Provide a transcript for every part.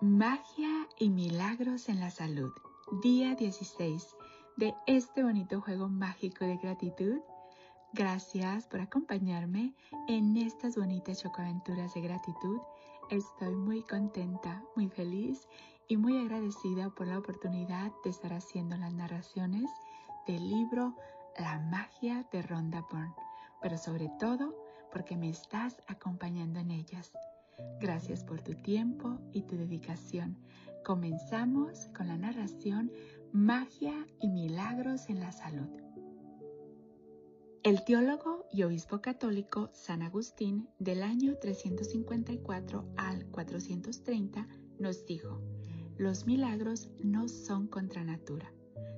Magia y milagros en la salud. Día 16 de este bonito juego mágico de gratitud. Gracias por acompañarme en estas bonitas chocoaventuras de gratitud. Estoy muy contenta, muy feliz y muy agradecida por la oportunidad de estar haciendo las narraciones del libro La magia de Rhonda Byrne, pero sobre todo porque me estás acompañando en ellas. Gracias por tu tiempo y tu dedicación. Comenzamos con la narración Magia y Milagros en la Salud. El teólogo y obispo católico San Agustín del año 354 al 430 nos dijo, los milagros no son contra natura,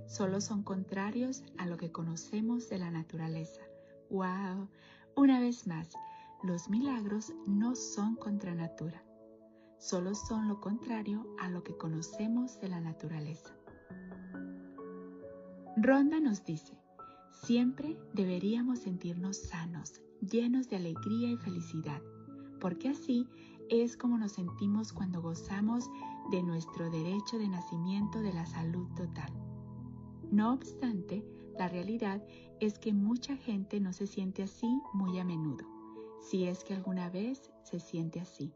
solo son contrarios a lo que conocemos de la naturaleza. ¡Wow! Una vez más, los milagros no son contra natura, solo son lo contrario a lo que conocemos de la naturaleza. Ronda nos dice, siempre deberíamos sentirnos sanos, llenos de alegría y felicidad, porque así es como nos sentimos cuando gozamos de nuestro derecho de nacimiento de la salud total. No obstante, la realidad es que mucha gente no se siente así muy a menudo si es que alguna vez se siente así.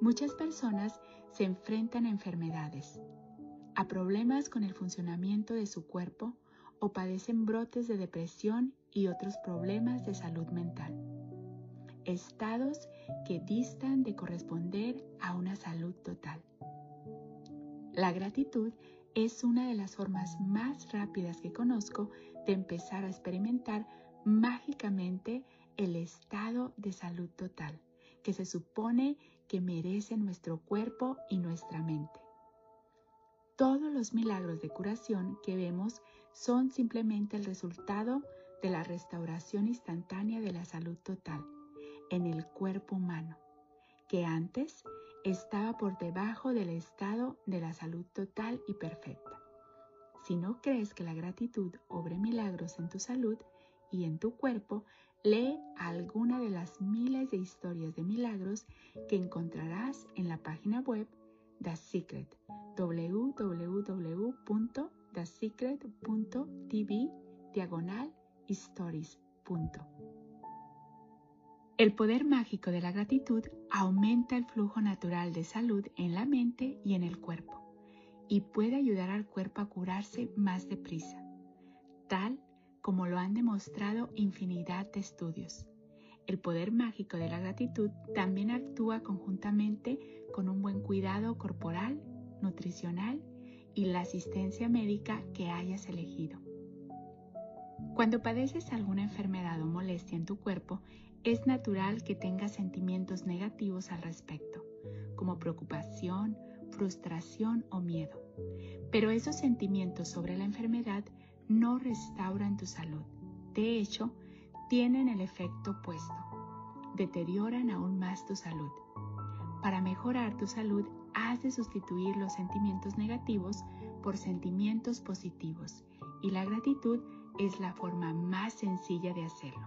Muchas personas se enfrentan a enfermedades, a problemas con el funcionamiento de su cuerpo o padecen brotes de depresión y otros problemas de salud mental. Estados que distan de corresponder a una salud total. La gratitud es una de las formas más rápidas que conozco de empezar a experimentar mágicamente el estado de salud total que se supone que merece nuestro cuerpo y nuestra mente. Todos los milagros de curación que vemos son simplemente el resultado de la restauración instantánea de la salud total en el cuerpo humano, que antes estaba por debajo del estado de la salud total y perfecta. Si no crees que la gratitud obre milagros en tu salud y en tu cuerpo, Lee alguna de las miles de historias de milagros que encontrarás en la página web The Secret www.thesecret.tv diagonal. El poder mágico de la gratitud aumenta el flujo natural de salud en la mente y en el cuerpo y puede ayudar al cuerpo a curarse más deprisa, tal como lo han demostrado infinidad de estudios. El poder mágico de la gratitud también actúa conjuntamente con un buen cuidado corporal, nutricional y la asistencia médica que hayas elegido. Cuando padeces alguna enfermedad o molestia en tu cuerpo, es natural que tengas sentimientos negativos al respecto, como preocupación, frustración o miedo. Pero esos sentimientos sobre la enfermedad no restauran tu salud. De hecho, tienen el efecto opuesto. Deterioran aún más tu salud. Para mejorar tu salud, has de sustituir los sentimientos negativos por sentimientos positivos y la gratitud es la forma más sencilla de hacerlo.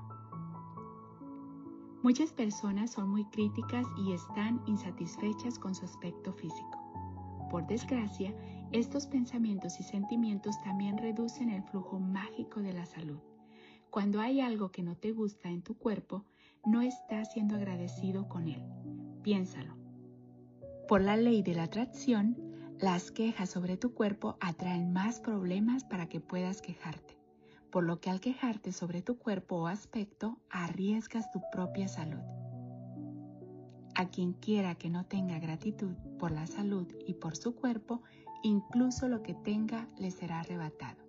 Muchas personas son muy críticas y están insatisfechas con su aspecto físico. Por desgracia, estos pensamientos y sentimientos también reducen el flujo mágico de la salud. Cuando hay algo que no te gusta en tu cuerpo, no estás siendo agradecido con él. Piénsalo. Por la ley de la atracción, las quejas sobre tu cuerpo atraen más problemas para que puedas quejarte, por lo que al quejarte sobre tu cuerpo o aspecto, arriesgas tu propia salud. A quien quiera que no tenga gratitud por la salud y por su cuerpo, incluso lo que tenga le será arrebatado.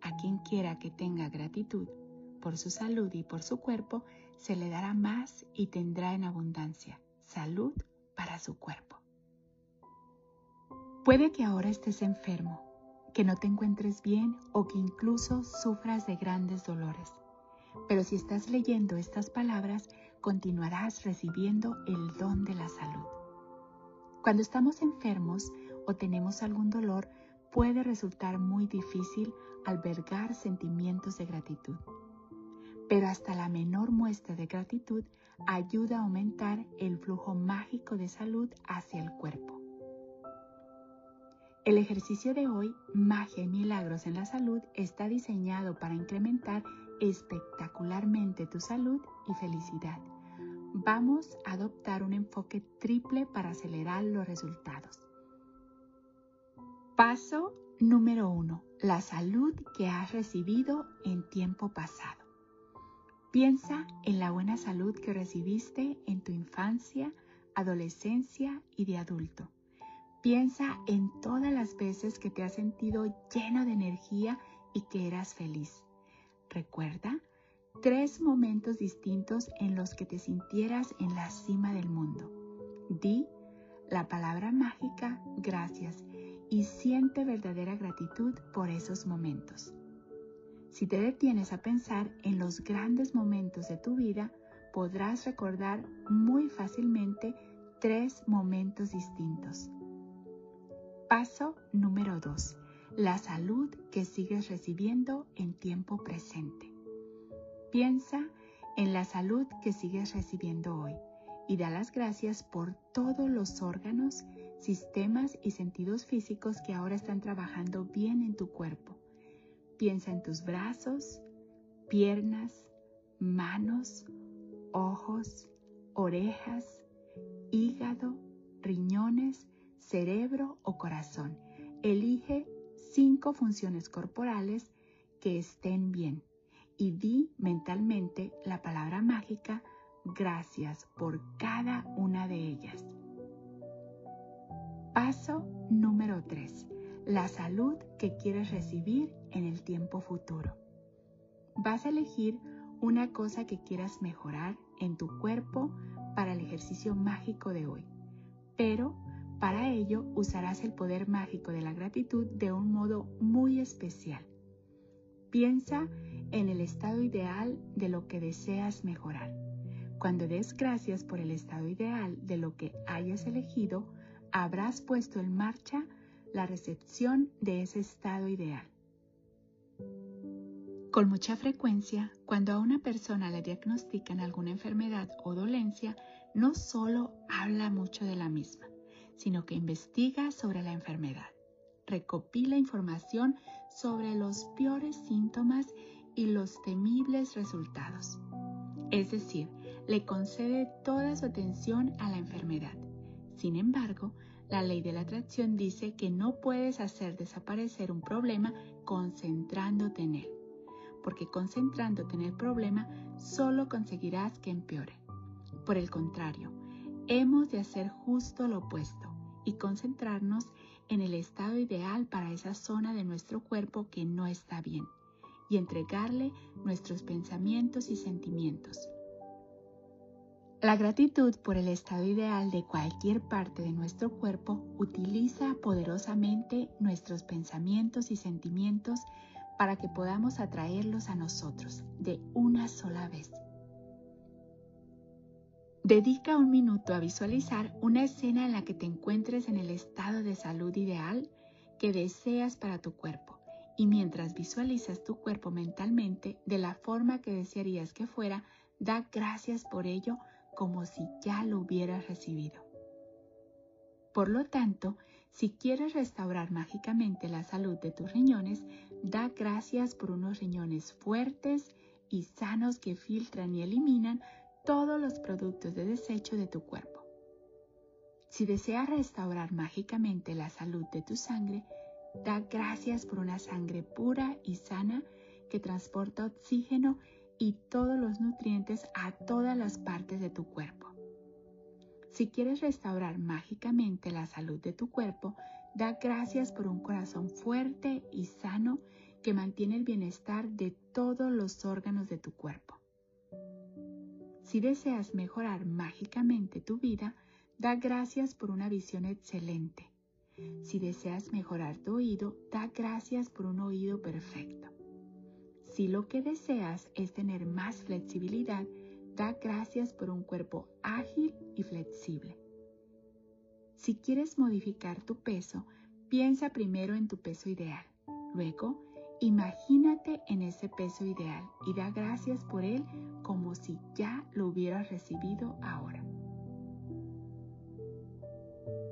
A quien quiera que tenga gratitud por su salud y por su cuerpo, se le dará más y tendrá en abundancia salud para su cuerpo. Puede que ahora estés enfermo, que no te encuentres bien o que incluso sufras de grandes dolores. Pero si estás leyendo estas palabras, continuarás recibiendo el don de la salud. Cuando estamos enfermos, o tenemos algún dolor, puede resultar muy difícil albergar sentimientos de gratitud. Pero hasta la menor muestra de gratitud ayuda a aumentar el flujo mágico de salud hacia el cuerpo. El ejercicio de hoy, Magia y Milagros en la Salud, está diseñado para incrementar espectacularmente tu salud y felicidad. Vamos a adoptar un enfoque triple para acelerar los resultados. Paso número 1. La salud que has recibido en tiempo pasado. Piensa en la buena salud que recibiste en tu infancia, adolescencia y de adulto. Piensa en todas las veces que te has sentido lleno de energía y que eras feliz. Recuerda tres momentos distintos en los que te sintieras en la cima del mundo. Di la palabra mágica gracias y siente verdadera gratitud por esos momentos. Si te detienes a pensar en los grandes momentos de tu vida, podrás recordar muy fácilmente tres momentos distintos. Paso número 2. La salud que sigues recibiendo en tiempo presente. Piensa en la salud que sigues recibiendo hoy y da las gracias por todos los órganos, sistemas y sentidos físicos que ahora están trabajando bien en tu cuerpo. Piensa en tus brazos, piernas, manos, ojos, orejas, hígado, riñones, cerebro o corazón. Elige cinco funciones corporales que estén bien y di mentalmente la palabra mágica gracias por cada una de ellas. Paso número 3. La salud que quieres recibir en el tiempo futuro. Vas a elegir una cosa que quieras mejorar en tu cuerpo para el ejercicio mágico de hoy, pero para ello usarás el poder mágico de la gratitud de un modo muy especial. Piensa en el estado ideal de lo que deseas mejorar. Cuando des gracias por el estado ideal de lo que hayas elegido, habrás puesto en marcha la recepción de ese estado ideal. Con mucha frecuencia, cuando a una persona le diagnostican alguna enfermedad o dolencia, no solo habla mucho de la misma, sino que investiga sobre la enfermedad, recopila información sobre los peores síntomas y los temibles resultados. Es decir, le concede toda su atención a la enfermedad. Sin embargo, la ley de la atracción dice que no puedes hacer desaparecer un problema concentrándote en él, porque concentrándote en el problema solo conseguirás que empeore. Por el contrario, hemos de hacer justo lo opuesto y concentrarnos en el estado ideal para esa zona de nuestro cuerpo que no está bien y entregarle nuestros pensamientos y sentimientos. La gratitud por el estado ideal de cualquier parte de nuestro cuerpo utiliza poderosamente nuestros pensamientos y sentimientos para que podamos atraerlos a nosotros de una sola vez. Dedica un minuto a visualizar una escena en la que te encuentres en el estado de salud ideal que deseas para tu cuerpo y mientras visualizas tu cuerpo mentalmente de la forma que desearías que fuera, da gracias por ello como si ya lo hubieras recibido. Por lo tanto, si quieres restaurar mágicamente la salud de tus riñones, da gracias por unos riñones fuertes y sanos que filtran y eliminan todos los productos de desecho de tu cuerpo. Si deseas restaurar mágicamente la salud de tu sangre, Da gracias por una sangre pura y sana que transporta oxígeno y todos los nutrientes a todas las partes de tu cuerpo. Si quieres restaurar mágicamente la salud de tu cuerpo, da gracias por un corazón fuerte y sano que mantiene el bienestar de todos los órganos de tu cuerpo. Si deseas mejorar mágicamente tu vida, da gracias por una visión excelente si deseas mejorar tu oído, da gracias por un oído perfecto. Si lo que deseas es tener más flexibilidad, da gracias por un cuerpo ágil y flexible. Si quieres modificar tu peso, piensa primero en tu peso ideal, luego Imagínate en ese peso ideal y da gracias por él como si ya lo hubieras recibido ahora.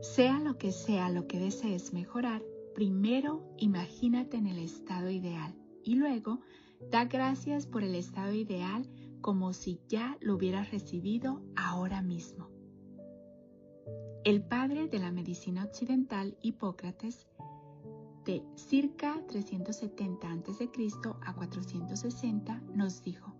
Sea lo que sea lo que desees mejorar, primero imagínate en el estado ideal y luego da gracias por el estado ideal como si ya lo hubieras recibido ahora mismo. El padre de la medicina occidental, Hipócrates, de circa 370 a.C. a 460, nos dijo,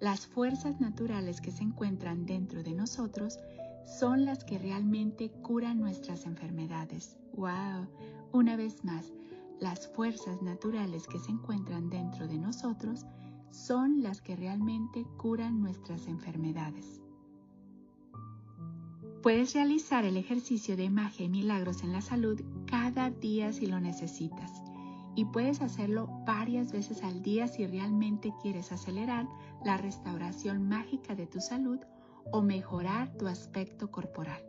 las fuerzas naturales que se encuentran dentro de nosotros son las que realmente curan nuestras enfermedades. ¡Wow! Una vez más, las fuerzas naturales que se encuentran dentro de nosotros son las que realmente curan nuestras enfermedades. Puedes realizar el ejercicio de magia y milagros en la salud cada día si lo necesitas y puedes hacerlo varias veces al día si realmente quieres acelerar la restauración mágica de tu salud o mejorar tu aspecto corporal.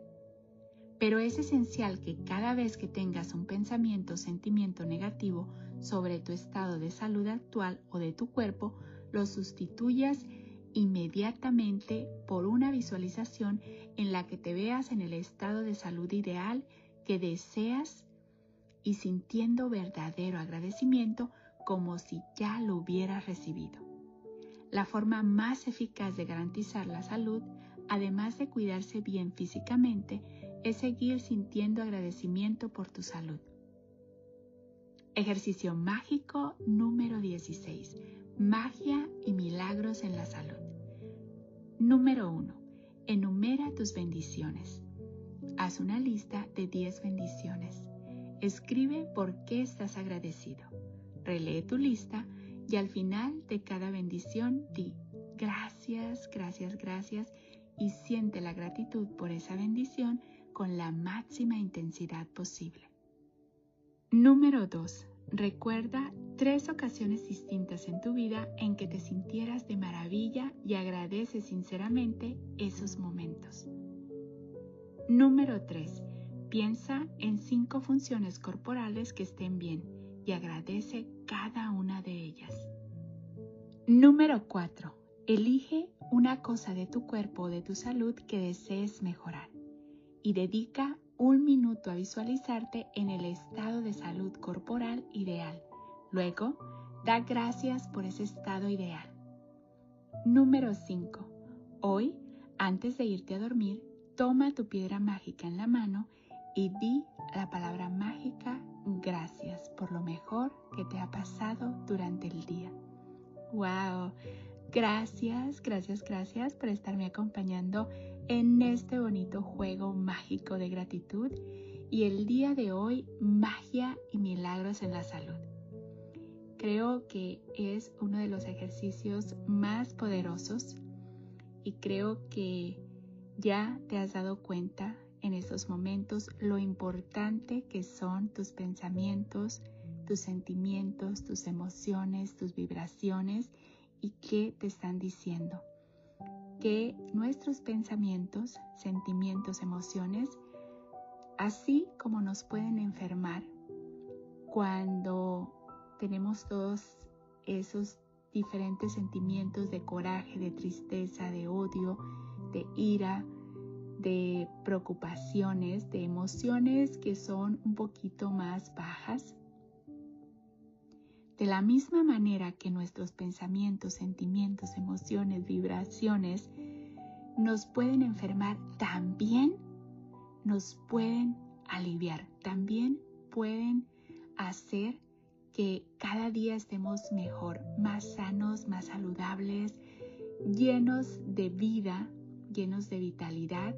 Pero es esencial que cada vez que tengas un pensamiento o sentimiento negativo sobre tu estado de salud actual o de tu cuerpo, lo sustituyas inmediatamente por una visualización en la que te veas en el estado de salud ideal que deseas y sintiendo verdadero agradecimiento como si ya lo hubieras recibido. La forma más eficaz de garantizar la salud, además de cuidarse bien físicamente, es seguir sintiendo agradecimiento por tu salud. Ejercicio mágico número 16 Magia y milagros en la salud. Número 1. Enumera tus bendiciones. Haz una lista de 10 bendiciones. Escribe por qué estás agradecido. Relee tu lista y al final de cada bendición di gracias, gracias, gracias y siente la gratitud por esa bendición con la máxima intensidad posible. Número 2. Recuerda tres ocasiones distintas en tu vida en que te sintieras de maravilla y agradece sinceramente esos momentos. Número 3. Piensa en cinco funciones corporales que estén bien y agradece cada una de ellas. Número 4. Elige una cosa de tu cuerpo o de tu salud que desees mejorar y dedica un minuto a visualizarte en el estado de salud corporal ideal. Luego, da gracias por ese estado ideal. Número 5. Hoy, antes de irte a dormir, toma tu piedra mágica en la mano y di la palabra mágica gracias por lo mejor que te ha pasado durante el día. ¡Wow! Gracias, gracias, gracias por estarme acompañando en este bonito juego mágico de gratitud y el día de hoy magia y milagros en la salud. Creo que es uno de los ejercicios más poderosos y creo que ya te has dado cuenta en estos momentos lo importante que son tus pensamientos, tus sentimientos, tus emociones, tus vibraciones y qué te están diciendo que nuestros pensamientos, sentimientos, emociones, así como nos pueden enfermar cuando tenemos todos esos diferentes sentimientos de coraje, de tristeza, de odio, de ira, de preocupaciones, de emociones que son un poquito más bajas, de la misma manera que nuestros pensamientos, sentimientos, emociones, vibraciones nos pueden enfermar, también nos pueden aliviar, también pueden hacer que cada día estemos mejor, más sanos, más saludables, llenos de vida, llenos de vitalidad.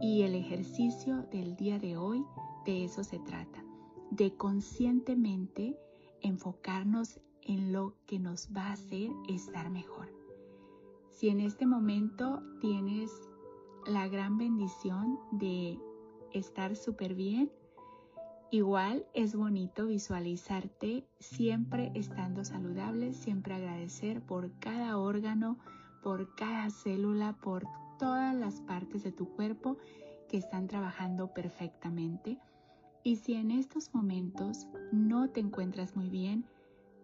Y el ejercicio del día de hoy de eso se trata, de conscientemente enfocarnos en lo que nos va a hacer estar mejor. Si en este momento tienes la gran bendición de estar súper bien, igual es bonito visualizarte siempre estando saludable, siempre agradecer por cada órgano, por cada célula, por todas las partes de tu cuerpo que están trabajando perfectamente y si en estos momentos no te encuentras muy bien,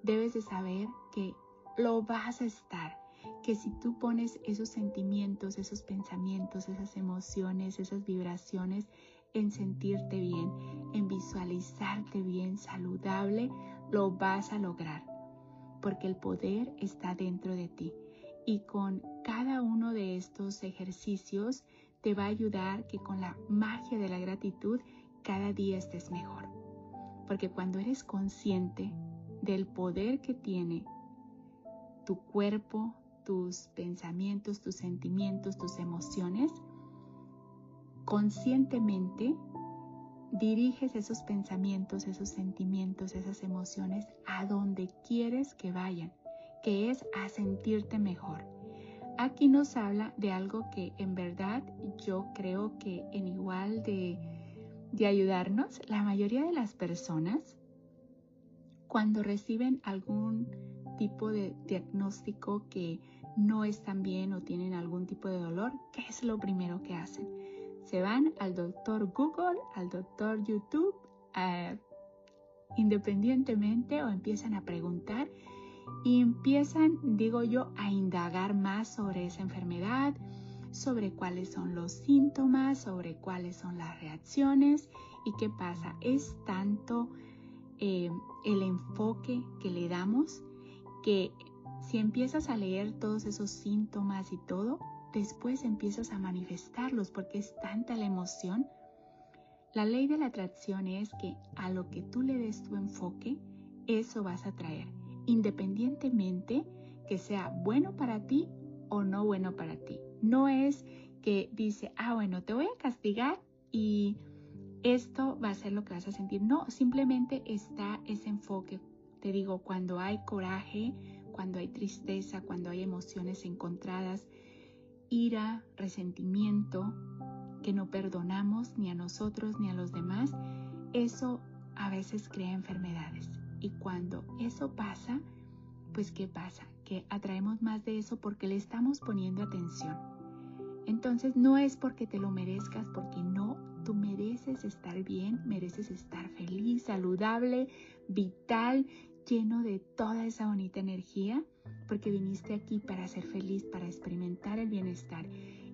debes de saber que lo vas a estar, que si tú pones esos sentimientos, esos pensamientos, esas emociones, esas vibraciones en sentirte bien, en visualizarte bien, saludable, lo vas a lograr, porque el poder está dentro de ti. Y con cada uno de estos ejercicios te va a ayudar que con la magia de la gratitud cada día estés mejor. Porque cuando eres consciente del poder que tiene tu cuerpo, tus pensamientos, tus sentimientos, tus emociones, conscientemente diriges esos pensamientos, esos sentimientos, esas emociones a donde quieres que vayan, que es a sentirte mejor. Aquí nos habla de algo que en verdad yo creo que en igual de, de ayudarnos, la mayoría de las personas, cuando reciben algún tipo de diagnóstico que no están bien o tienen algún tipo de dolor, ¿qué es lo primero que hacen? Se van al doctor Google, al doctor YouTube, independientemente o empiezan a preguntar y empiezan, digo yo, a indagar más sobre esa enfermedad, sobre cuáles son los síntomas, sobre cuáles son las reacciones y qué pasa. Es tanto eh, el enfoque que le damos que si empiezas a leer todos esos síntomas y todo, después empiezas a manifestarlos porque es tanta la emoción. La ley de la atracción es que a lo que tú le des tu enfoque, eso vas a traer, independientemente que sea bueno para ti o no bueno para ti. No es que dice, ah, bueno, te voy a castigar y esto va a ser lo que vas a sentir. No, simplemente está ese enfoque. Te digo, cuando hay coraje, cuando hay tristeza, cuando hay emociones encontradas, ira, resentimiento, que no perdonamos ni a nosotros ni a los demás, eso a veces crea enfermedades. Y cuando eso pasa, pues ¿qué pasa? Que atraemos más de eso porque le estamos poniendo atención. Entonces no es porque te lo merezcas, porque no, tú mereces estar bien, mereces estar feliz, saludable, vital lleno de toda esa bonita energía, porque viniste aquí para ser feliz, para experimentar el bienestar.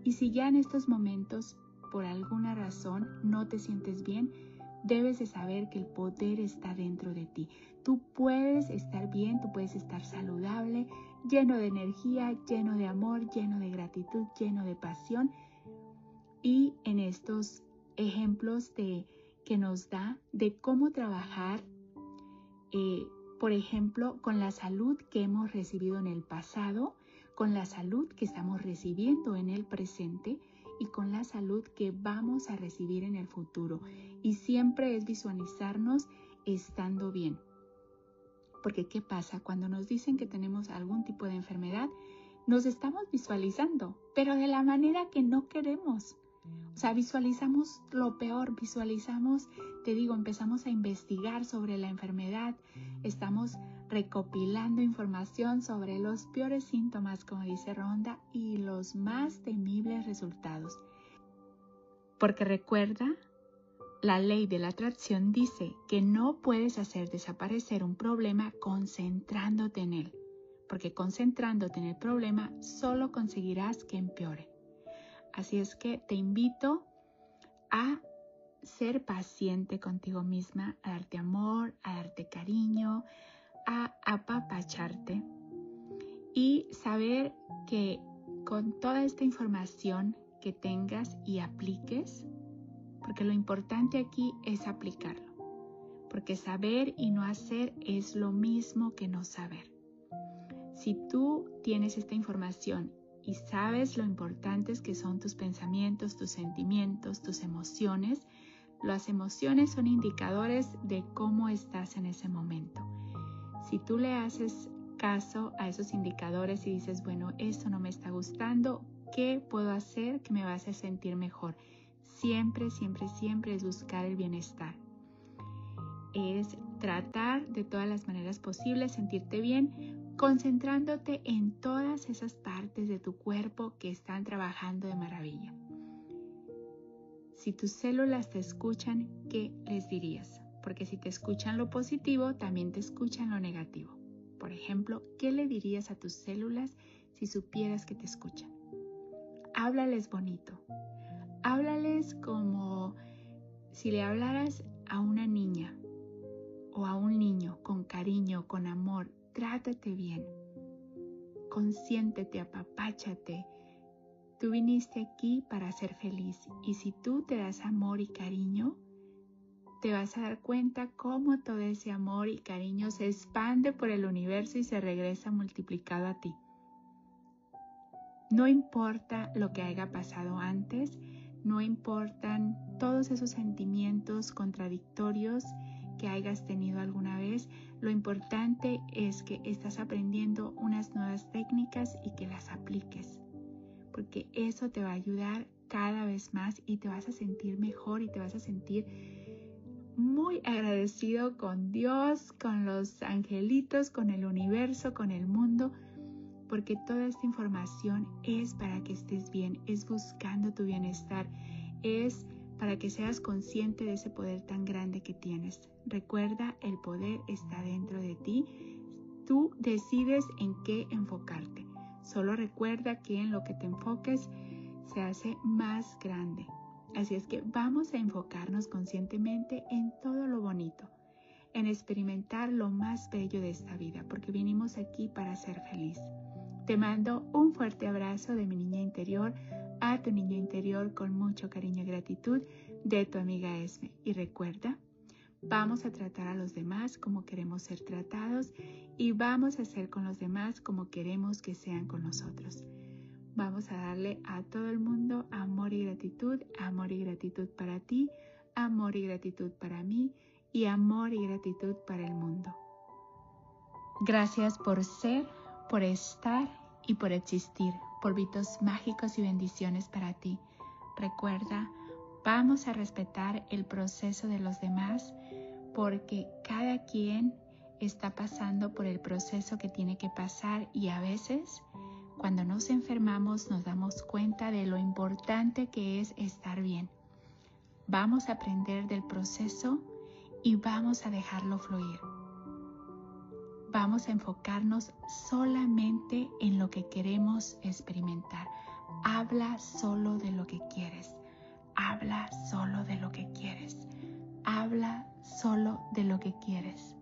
Y si ya en estos momentos, por alguna razón, no te sientes bien, debes de saber que el poder está dentro de ti. Tú puedes estar bien, tú puedes estar saludable, lleno de energía, lleno de amor, lleno de gratitud, lleno de pasión. Y en estos ejemplos de, que nos da de cómo trabajar eh, por ejemplo, con la salud que hemos recibido en el pasado, con la salud que estamos recibiendo en el presente y con la salud que vamos a recibir en el futuro. Y siempre es visualizarnos estando bien. Porque ¿qué pasa? Cuando nos dicen que tenemos algún tipo de enfermedad, nos estamos visualizando, pero de la manera que no queremos. O sea, visualizamos lo peor, visualizamos, te digo, empezamos a investigar sobre la enfermedad, estamos recopilando información sobre los peores síntomas, como dice Ronda, y los más temibles resultados. Porque recuerda, la ley de la atracción dice que no puedes hacer desaparecer un problema concentrándote en él, porque concentrándote en el problema solo conseguirás que empeore. Así es que te invito a ser paciente contigo misma, a darte amor, a darte cariño, a apapacharte y saber que con toda esta información que tengas y apliques, porque lo importante aquí es aplicarlo, porque saber y no hacer es lo mismo que no saber. Si tú tienes esta información y sabes lo importantes que son tus pensamientos, tus sentimientos, tus emociones, las emociones son indicadores de cómo estás en ese momento. Si tú le haces caso a esos indicadores y dices, bueno, esto no me está gustando, ¿qué puedo hacer que me va a hacer sentir mejor? Siempre, siempre, siempre es buscar el bienestar. Es tratar de todas las maneras posibles sentirte bien, concentrándote en todas esas partes de tu cuerpo que están trabajando de maravilla. Si tus células te escuchan, ¿qué les dirías? Porque si te escuchan lo positivo, también te escuchan lo negativo. Por ejemplo, ¿qué le dirías a tus células si supieras que te escuchan? Háblales bonito. Háblales como si le hablaras a una niña o a un niño con cariño, con amor. Trátate bien. Consiéntete, apapáchate. Tú viniste aquí para ser feliz y si tú te das amor y cariño, te vas a dar cuenta cómo todo ese amor y cariño se expande por el universo y se regresa multiplicado a ti. No importa lo que haya pasado antes, no importan todos esos sentimientos contradictorios que hayas tenido alguna vez, lo importante es que estás aprendiendo unas nuevas técnicas y que las apliques, porque eso te va a ayudar cada vez más y te vas a sentir mejor y te vas a sentir muy agradecido con Dios, con los angelitos, con el universo, con el mundo, porque toda esta información es para que estés bien, es buscando tu bienestar, es para que seas consciente de ese poder tan grande que tienes. Recuerda, el poder está dentro de ti. Tú decides en qué enfocarte. Solo recuerda que en lo que te enfoques se hace más grande. Así es que vamos a enfocarnos conscientemente en todo lo bonito, en experimentar lo más bello de esta vida, porque vinimos aquí para ser feliz. Te mando un fuerte abrazo de mi niña interior a tu niña interior con mucho cariño y gratitud de tu amiga Esme. Y recuerda, vamos a tratar a los demás como queremos ser tratados y vamos a ser con los demás como queremos que sean con nosotros. Vamos a darle a todo el mundo amor y gratitud, amor y gratitud para ti, amor y gratitud para mí y amor y gratitud para el mundo. Gracias por ser, por estar y por existir, por vitos mágicos y bendiciones para ti. Recuerda, vamos a respetar el proceso de los demás porque cada quien está pasando por el proceso que tiene que pasar y a veces cuando nos enfermamos nos damos cuenta de lo importante que es estar bien. Vamos a aprender del proceso y vamos a dejarlo fluir. Vamos a enfocarnos solamente en lo que queremos experimentar. Habla solo de lo que quieres. Habla solo de lo que quieres. Habla solo de lo que quieres.